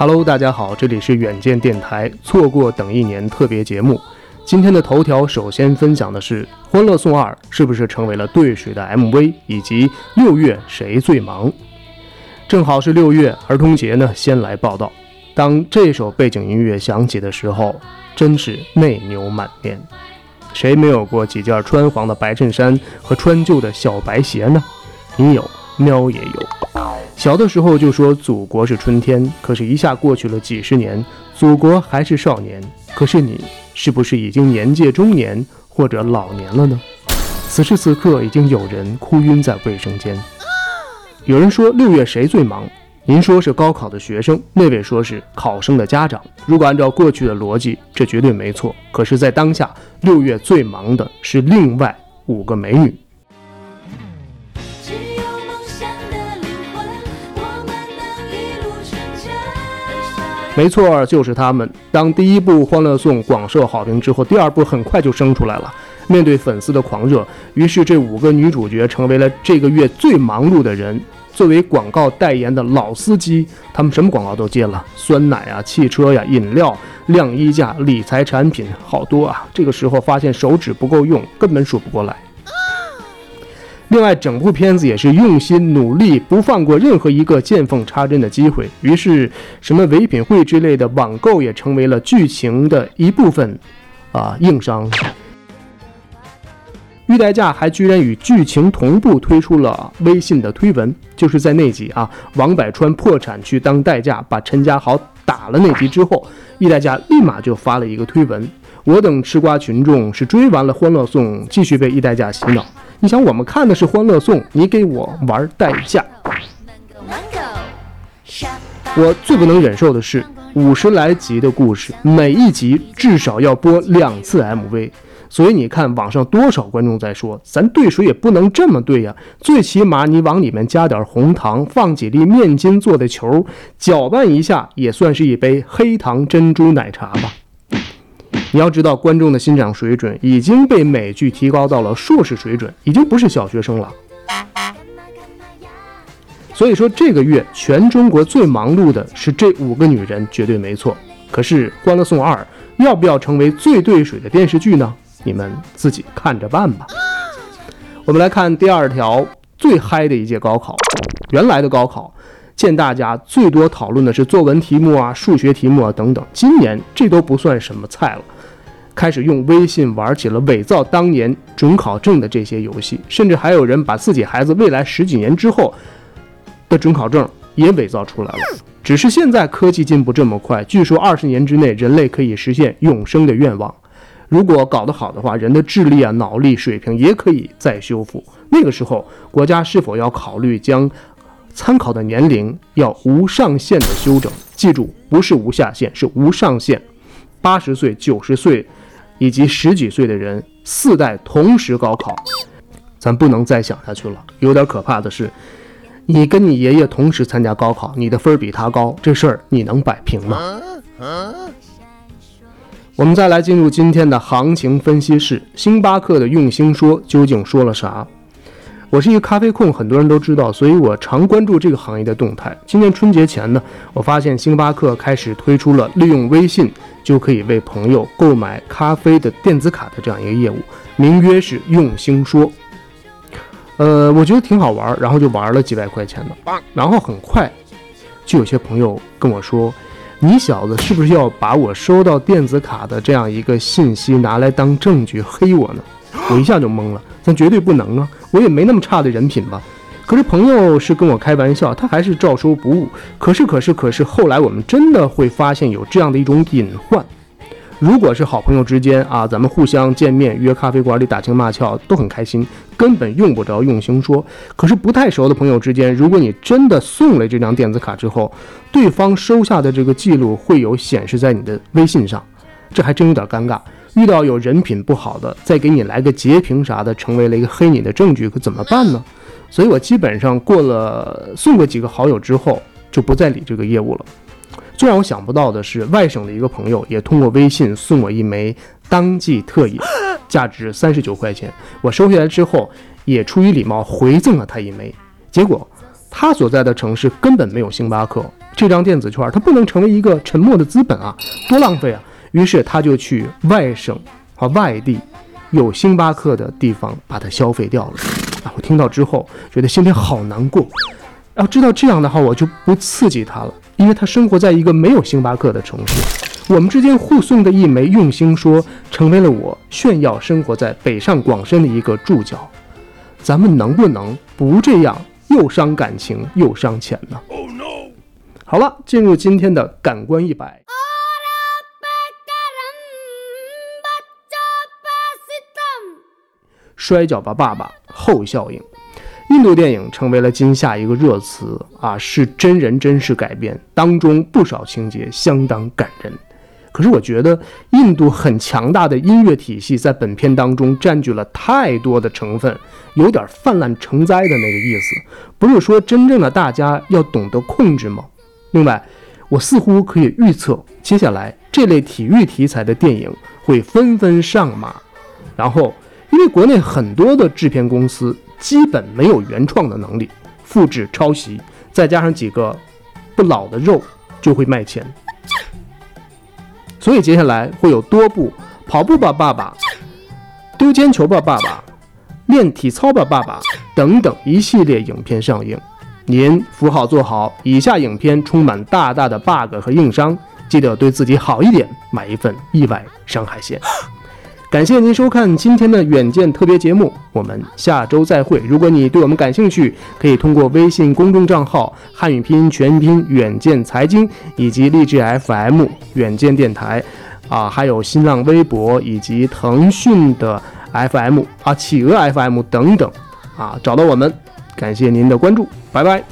Hello，大家好，这里是远见电台，错过等一年特别节目。今天的头条首先分享的是《欢乐颂二》是不是成为了兑水的 MV，以及六月谁最忙？正好是六月儿童节呢，先来报道。当这首背景音乐响起的时候，真是内牛满面。谁没有过几件穿黄的白衬衫和穿旧的小白鞋呢？你有，喵也有。小的时候就说祖国是春天，可是，一下过去了几十年，祖国还是少年。可是，你是不是已经年届中年或者老年了呢？此时此刻，已经有人哭晕在卫生间。有人说六月谁最忙？您说是高考的学生，那位说是考生的家长。如果按照过去的逻辑，这绝对没错。可是，在当下，六月最忙的是另外五个美女。没错，就是他们。当第一部《欢乐颂》广受好评之后，第二部很快就生出来了。面对粉丝的狂热，于是这五个女主角成为了这个月最忙碌的人。作为广告代言的老司机，他们什么广告都接了，酸奶啊、汽车呀、饮料、晾衣架、理财产品，好多啊。这个时候发现手指不够用，根本数不过来。另外，整部片子也是用心努力，不放过任何一个见缝插针的机会。于是，什么唯品会之类的网购也成为了剧情的一部分，啊，硬伤。玉代驾还居然与剧情同步推出了微信的推文，就是在那集啊，王百川破产去当代驾，把陈家豪打了那集之后，玉代驾立马就发了一个推文。我等吃瓜群众是追完了《欢乐颂》，继续被玉代驾洗脑。你想，我们看的是《欢乐颂》，你给我玩代驾。我最不能忍受的是五十来集的故事，每一集至少要播两次 MV。所以你看，网上多少观众在说，咱兑水也不能这么兑呀，最起码你往里面加点红糖，放几粒面筋做的球，搅拌一下，也算是一杯黑糖珍珠奶茶吧。你要知道，观众的欣赏水准已经被美剧提高到了硕士水准，已经不是小学生了。所以说，这个月全中国最忙碌的是这五个女人，绝对没错。可是《欢乐颂二》要不要成为最对水的电视剧呢？你们自己看着办吧。我们来看第二条最嗨的一届高考，原来的高考。见大家最多讨论的是作文题目啊、数学题目啊等等。今年这都不算什么菜了，开始用微信玩起了伪造当年准考证的这些游戏，甚至还有人把自己孩子未来十几年之后的准考证也伪造出来了。只是现在科技进步这么快，据说二十年之内人类可以实现永生的愿望。如果搞得好的话，人的智力啊、脑力水平也可以再修复。那个时候，国家是否要考虑将？参考的年龄要无上限的修整，记住，不是无下限，是无上限。八十岁、九十岁以及十几岁的人，四代同时高考，咱不能再想下去了。有点可怕的是，你跟你爷爷同时参加高考，你的分儿比他高，这事儿你能摆平吗？我们再来进入今天的行情分析室，星巴克的用心说究竟说了啥？我是一个咖啡控，很多人都知道，所以我常关注这个行业的动态。今年春节前呢，我发现星巴克开始推出了利用微信就可以为朋友购买咖啡的电子卡的这样一个业务，名曰是用心说。呃，我觉得挺好玩，然后就玩了几百块钱的，然后很快就有些朋友跟我说：“你小子是不是要把我收到电子卡的这样一个信息拿来当证据黑我呢？”我一下就懵了，咱绝对不能啊！我也没那么差的人品吧？可是朋友是跟我开玩笑，他还是照收不误。可是，可是，可是，后来我们真的会发现有这样的一种隐患：如果是好朋友之间啊，咱们互相见面约咖啡馆里打情骂俏都很开心，根本用不着用心说。可是不太熟的朋友之间，如果你真的送了这张电子卡之后，对方收下的这个记录会有显示在你的微信上，这还真有点尴尬。遇到有人品不好的，再给你来个截屏啥的，成为了一个黑你的证据，可怎么办呢？所以我基本上过了送过几个好友之后，就不再理这个业务了。最让我想不到的是，外省的一个朋友也通过微信送我一枚当季特饮，价值三十九块钱。我收下来之后，也出于礼貌回赠了他一枚。结果他所在的城市根本没有星巴克。这张电子券它不能成为一个沉默的资本啊，多浪费啊！于是他就去外省和外地有星巴克的地方把它消费掉了。啊，我听到之后觉得心里好难过。要知道这样的话，我就不刺激他了，因为他生活在一个没有星巴克的城市。我们之间互送的一枚用心说，成为了我炫耀生活在北上广深的一个注脚。咱们能不能不这样，又伤感情又伤钱呢？好了，进入今天的感官一百。摔跤吧，爸爸后效应。印度电影成为了今夏一个热词啊，是真人真事改编，当中不少情节相当感人。可是我觉得印度很强大的音乐体系在本片当中占据了太多的成分，有点泛滥成灾的那个意思。不是说真正的大家要懂得控制吗？另外，我似乎可以预测，接下来这类体育题材的电影会纷纷上马，然后为国内很多的制片公司。基本没有原创的能力，复制抄袭，再加上几个不老的肉，就会卖钱。所以接下来会有多部《跑步吧爸爸》、《丢铅球吧爸爸》、《练体操吧爸爸》等等一系列影片上映。您扶好坐好，以下影片充满大大的 bug 和硬伤，记得对自己好一点，买一份意外伤害险。感谢您收看今天的远见特别节目，我们下周再会。如果你对我们感兴趣，可以通过微信公众账号汉语拼音全拼远见财经，以及励志 FM 远见电台，啊，还有新浪微博以及腾讯的 FM 啊，企鹅 FM 等等，啊，找到我们。感谢您的关注，拜拜。